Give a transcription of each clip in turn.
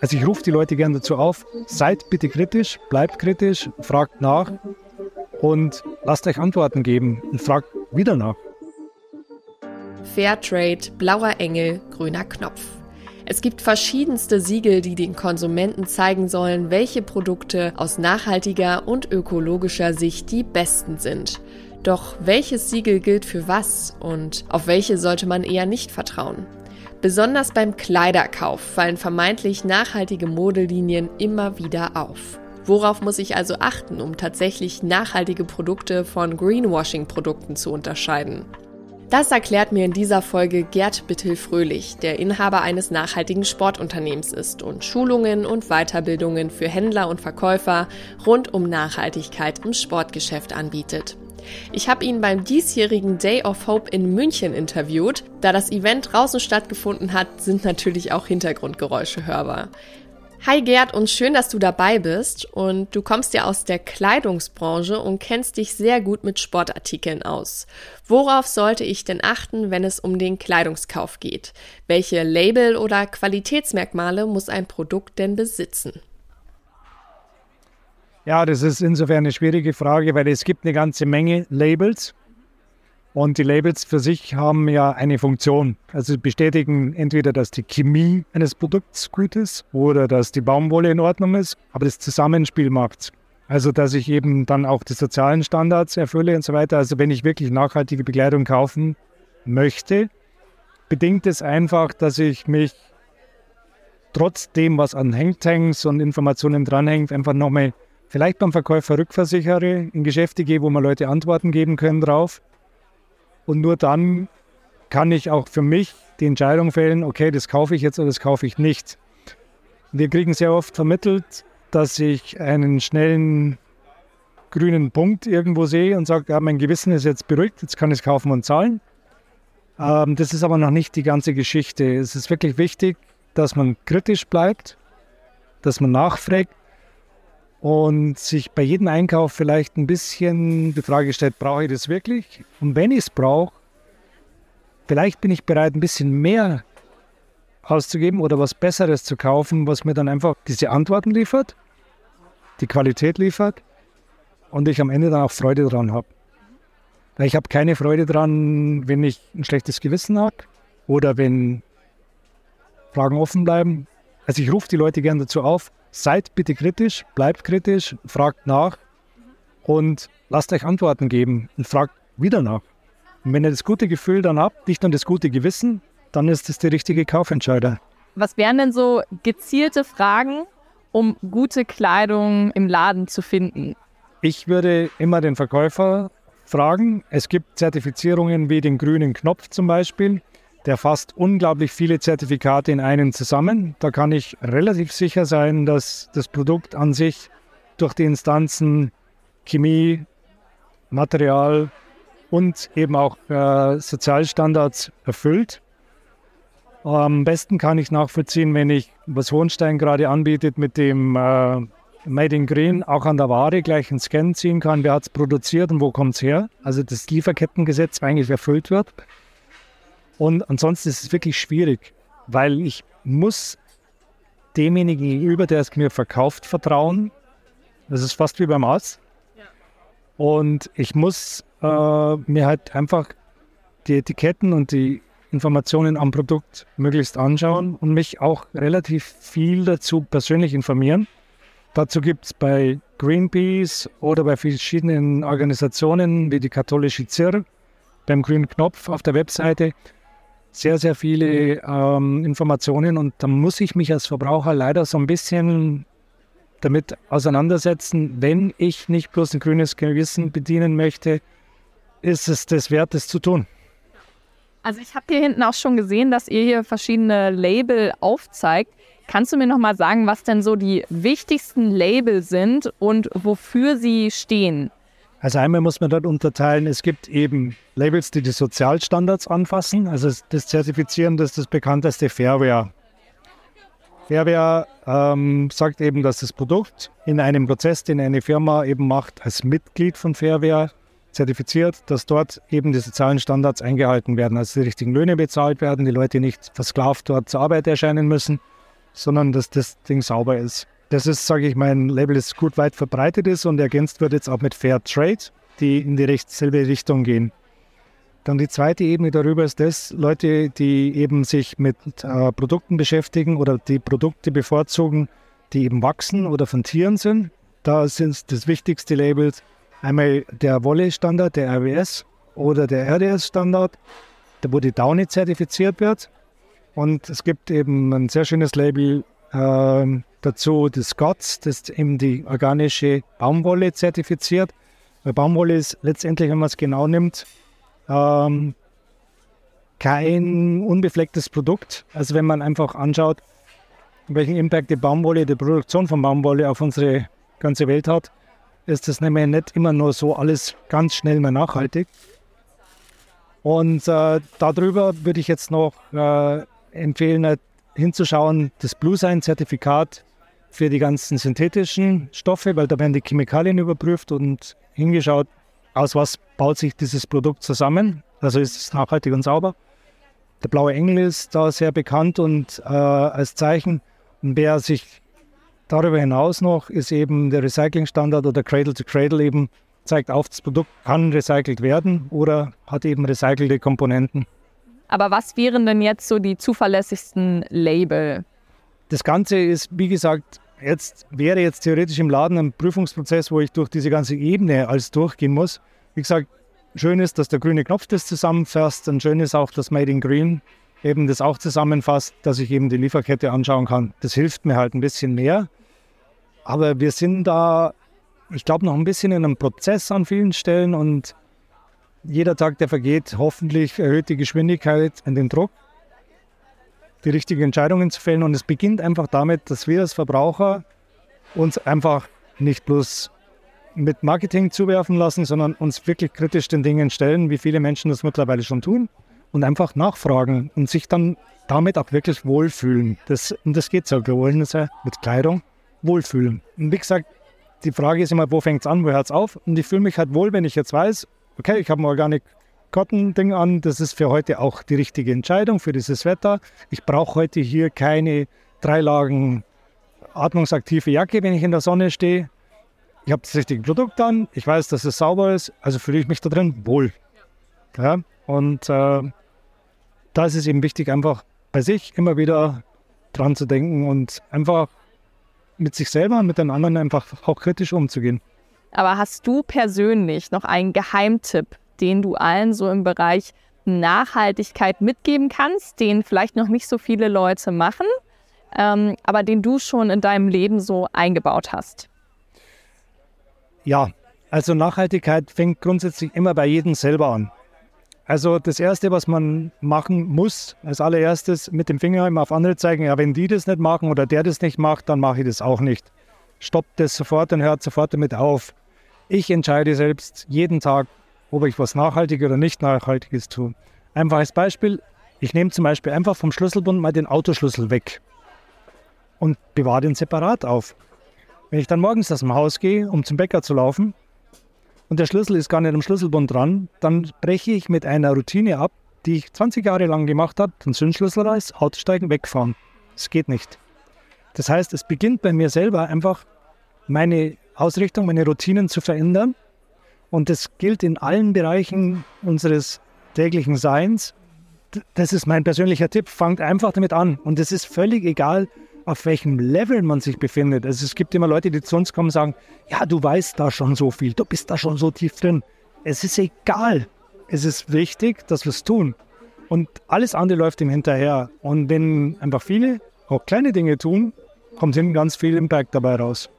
Also ich rufe die Leute gerne dazu auf, seid bitte kritisch, bleibt kritisch, fragt nach und lasst euch Antworten geben und fragt wieder nach. Fairtrade, blauer Engel, grüner Knopf. Es gibt verschiedenste Siegel, die den Konsumenten zeigen sollen, welche Produkte aus nachhaltiger und ökologischer Sicht die besten sind. Doch welches Siegel gilt für was und auf welche sollte man eher nicht vertrauen? Besonders beim Kleiderkauf fallen vermeintlich nachhaltige Modelinien immer wieder auf. Worauf muss ich also achten, um tatsächlich nachhaltige Produkte von Greenwashing-Produkten zu unterscheiden? Das erklärt mir in dieser Folge Gerd Bittel-Fröhlich, der Inhaber eines nachhaltigen Sportunternehmens ist und Schulungen und Weiterbildungen für Händler und Verkäufer rund um Nachhaltigkeit im Sportgeschäft anbietet. Ich habe ihn beim diesjährigen Day of Hope in München interviewt. Da das Event draußen stattgefunden hat, sind natürlich auch Hintergrundgeräusche hörbar. Hi Gerd und schön, dass du dabei bist. Und du kommst ja aus der Kleidungsbranche und kennst dich sehr gut mit Sportartikeln aus. Worauf sollte ich denn achten, wenn es um den Kleidungskauf geht? Welche Label oder Qualitätsmerkmale muss ein Produkt denn besitzen? Ja, das ist insofern eine schwierige Frage, weil es gibt eine ganze Menge Labels und die Labels für sich haben ja eine Funktion. Also bestätigen entweder, dass die Chemie eines Produkts gut ist oder dass die Baumwolle in Ordnung ist, aber das Zusammenspiel macht Also, dass ich eben dann auch die sozialen Standards erfülle und so weiter. Also, wenn ich wirklich nachhaltige Bekleidung kaufen möchte, bedingt es einfach, dass ich mich trotzdem, was an Hangtangs und Informationen dranhängt, einfach nochmal vielleicht beim Verkäufer rückversichere, in Geschäfte gehe, wo mir Leute Antworten geben können drauf. Und nur dann kann ich auch für mich die Entscheidung fällen, okay, das kaufe ich jetzt oder das kaufe ich nicht. Wir kriegen sehr oft vermittelt, dass ich einen schnellen grünen Punkt irgendwo sehe und sage, ja, mein Gewissen ist jetzt beruhigt, jetzt kann ich es kaufen und zahlen. Ähm, das ist aber noch nicht die ganze Geschichte. Es ist wirklich wichtig, dass man kritisch bleibt, dass man nachfragt und sich bei jedem Einkauf vielleicht ein bisschen die Frage stellt, brauche ich das wirklich? Und wenn ich es brauche, vielleicht bin ich bereit, ein bisschen mehr auszugeben oder was Besseres zu kaufen, was mir dann einfach diese Antworten liefert, die Qualität liefert und ich am Ende dann auch Freude daran habe. Weil ich habe keine Freude daran, wenn ich ein schlechtes Gewissen habe oder wenn Fragen offen bleiben. Also ich rufe die Leute gerne dazu auf, seid bitte kritisch, bleibt kritisch, fragt nach und lasst euch Antworten geben und fragt wieder nach. Und wenn ihr das gute Gefühl dann habt, nicht nur das gute Gewissen, dann ist das der richtige Kaufentscheider. Was wären denn so gezielte Fragen, um gute Kleidung im Laden zu finden? Ich würde immer den Verkäufer fragen. Es gibt Zertifizierungen wie den grünen Knopf zum Beispiel der fasst unglaublich viele Zertifikate in einen zusammen. Da kann ich relativ sicher sein, dass das Produkt an sich durch die Instanzen Chemie, Material und eben auch äh, Sozialstandards erfüllt. Am besten kann ich nachvollziehen, wenn ich, was Hohenstein gerade anbietet, mit dem äh, Made in Green auch an der Ware gleich einen Scan ziehen kann, wer hat es produziert und wo kommt es her. Also das Lieferkettengesetz eigentlich erfüllt wird. Und ansonsten ist es wirklich schwierig, weil ich muss demjenigen gegenüber, der es mir verkauft, vertrauen. Das ist fast wie beim Arzt. Und ich muss äh, mir halt einfach die Etiketten und die Informationen am Produkt möglichst anschauen und mich auch relativ viel dazu persönlich informieren. Dazu gibt es bei Greenpeace oder bei verschiedenen Organisationen wie die katholische ZIR beim grünen Knopf auf der Webseite sehr, sehr viele ähm, Informationen und da muss ich mich als Verbraucher leider so ein bisschen damit auseinandersetzen, wenn ich nicht bloß ein grünes Gewissen bedienen möchte, ist es das wert, das zu tun. Also ich habe hier hinten auch schon gesehen, dass ihr hier verschiedene Label aufzeigt. Kannst du mir noch mal sagen, was denn so die wichtigsten Label sind und wofür sie stehen? Also einmal muss man dort unterteilen, es gibt eben Labels, die die Sozialstandards anfassen. Also das Zertifizieren, das ist das bekannteste Fairware. Fairware ähm, sagt eben, dass das Produkt in einem Prozess, den eine Firma eben macht, als Mitglied von Fairware zertifiziert, dass dort eben die sozialen Standards eingehalten werden, also die richtigen Löhne bezahlt werden, die Leute nicht versklavt dort zur Arbeit erscheinen müssen sondern dass das Ding sauber ist. Das ist, sage ich, mein Label ist gut weit verbreitet ist und ergänzt wird jetzt auch mit Fair Trade, die in die recht selbe Richtung gehen. Dann die zweite Ebene darüber ist das, Leute, die eben sich mit äh, Produkten beschäftigen oder die Produkte bevorzugen, die eben wachsen oder von Tieren sind. Da sind das wichtigste Labels einmal der Wolle-Standard, der RWS oder der RDS-Standard, wo die Downy zertifiziert wird. Und es gibt eben ein sehr schönes Label äh, dazu, das Scots, das eben die organische Baumwolle zertifiziert. Weil Baumwolle ist letztendlich, wenn man es genau nimmt, ähm, kein unbeflecktes Produkt. Also wenn man einfach anschaut, welchen Impact die Baumwolle, die Produktion von Baumwolle auf unsere ganze Welt hat, ist das nämlich nicht immer nur so alles ganz schnell mehr nachhaltig. Und äh, darüber würde ich jetzt noch äh, empfehlen, hinzuschauen, das Blue Sign Zertifikat für die ganzen synthetischen Stoffe, weil da werden die Chemikalien überprüft und hingeschaut, aus was baut sich dieses Produkt zusammen. Also ist es nachhaltig und sauber. Der blaue Engel ist da sehr bekannt und äh, als Zeichen. Und wer sich darüber hinaus noch ist eben der Recyclingstandard oder Cradle to Cradle eben zeigt auf, das Produkt kann recycelt werden oder hat eben recycelte Komponenten. Aber was wären denn jetzt so die zuverlässigsten Label? Das Ganze ist, wie gesagt, jetzt wäre jetzt theoretisch im Laden ein Prüfungsprozess, wo ich durch diese ganze Ebene alles durchgehen muss. Wie gesagt, schön ist, dass der grüne Knopf das zusammenfasst und schön ist auch, dass Made in Green eben das auch zusammenfasst, dass ich eben die Lieferkette anschauen kann. Das hilft mir halt ein bisschen mehr. Aber wir sind da, ich glaube, noch ein bisschen in einem Prozess an vielen Stellen und jeder Tag, der vergeht, hoffentlich erhöht die Geschwindigkeit und den Druck die richtigen Entscheidungen zu fällen. Und es beginnt einfach damit, dass wir als Verbraucher uns einfach nicht bloß mit Marketing zuwerfen lassen, sondern uns wirklich kritisch den Dingen stellen, wie viele Menschen das mittlerweile schon tun und einfach nachfragen und sich dann damit auch wirklich wohlfühlen. Das, und das geht so, wir wollen es ja mit Kleidung wohlfühlen. Und wie gesagt, die Frage ist immer, wo fängt es an, wo hört es auf? Und ich fühle mich halt wohl, wenn ich jetzt weiß, okay, ich habe ein Organic Cotton-Ding an. Das ist für heute auch die richtige Entscheidung für dieses Wetter. Ich brauche heute hier keine drei Lagen atmungsaktive Jacke, wenn ich in der Sonne stehe. Ich habe das richtige Produkt an. Ich weiß, dass es sauber ist. Also fühle ich mich da drin wohl. Ja? Und äh, da ist es eben wichtig, einfach bei sich immer wieder dran zu denken und einfach mit sich selber und mit den anderen einfach auch kritisch umzugehen. Aber hast du persönlich noch einen Geheimtipp, den du allen so im Bereich Nachhaltigkeit mitgeben kannst, den vielleicht noch nicht so viele Leute machen, ähm, aber den du schon in deinem Leben so eingebaut hast? Ja, also Nachhaltigkeit fängt grundsätzlich immer bei jedem selber an. Also das Erste, was man machen muss, als allererstes mit dem Finger immer auf andere zeigen, ja, wenn die das nicht machen oder der das nicht macht, dann mache ich das auch nicht. Stoppt das sofort und hört sofort damit auf. Ich entscheide selbst jeden Tag, ob ich was Nachhaltiges oder nicht Nachhaltiges tue. Einfaches Beispiel, ich nehme zum Beispiel einfach vom Schlüsselbund mal den Autoschlüssel weg und bewahre den separat auf. Wenn ich dann morgens aus dem Haus gehe, um zum Bäcker zu laufen, und der Schlüssel ist gar nicht am Schlüsselbund dran, dann breche ich mit einer Routine ab, die ich 20 Jahre lang gemacht habe, den Zündschlüssel raus, Autosteigen, wegfahren. Das geht nicht. Das heißt, es beginnt bei mir selber einfach meine Ausrichtung, meine Routinen zu verändern und das gilt in allen Bereichen unseres täglichen Seins. Das ist mein persönlicher Tipp. Fangt einfach damit an. Und es ist völlig egal, auf welchem Level man sich befindet. Also es gibt immer Leute, die zu uns kommen und sagen, ja, du weißt da schon so viel, du bist da schon so tief drin. Es ist egal. Es ist wichtig, dass wir es tun. Und alles andere läuft ihm hinterher. Und wenn einfach viele auch kleine Dinge tun, kommt hinten ganz viel Impact dabei raus.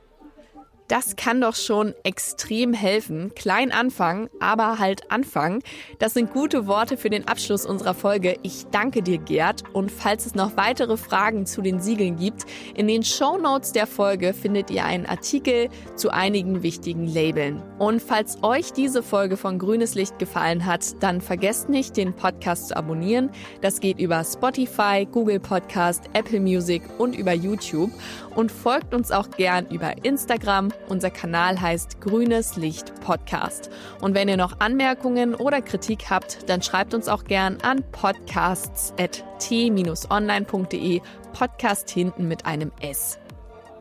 Das kann doch schon extrem helfen. Klein anfangen, aber halt anfangen. Das sind gute Worte für den Abschluss unserer Folge. Ich danke dir, Gerd. Und falls es noch weitere Fragen zu den Siegeln gibt, in den Show Notes der Folge findet ihr einen Artikel zu einigen wichtigen Labeln. Und falls euch diese Folge von Grünes Licht gefallen hat, dann vergesst nicht, den Podcast zu abonnieren. Das geht über Spotify, Google Podcast, Apple Music und über YouTube. Und folgt uns auch gern über Instagram Unser Kanal heißt Grünes Licht Podcast. Und wenn ihr noch Anmerkungen oder Kritik habt, dann schreibt uns auch gern an podcasts.t-online.de. Podcast hinten mit einem S.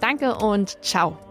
Danke und ciao.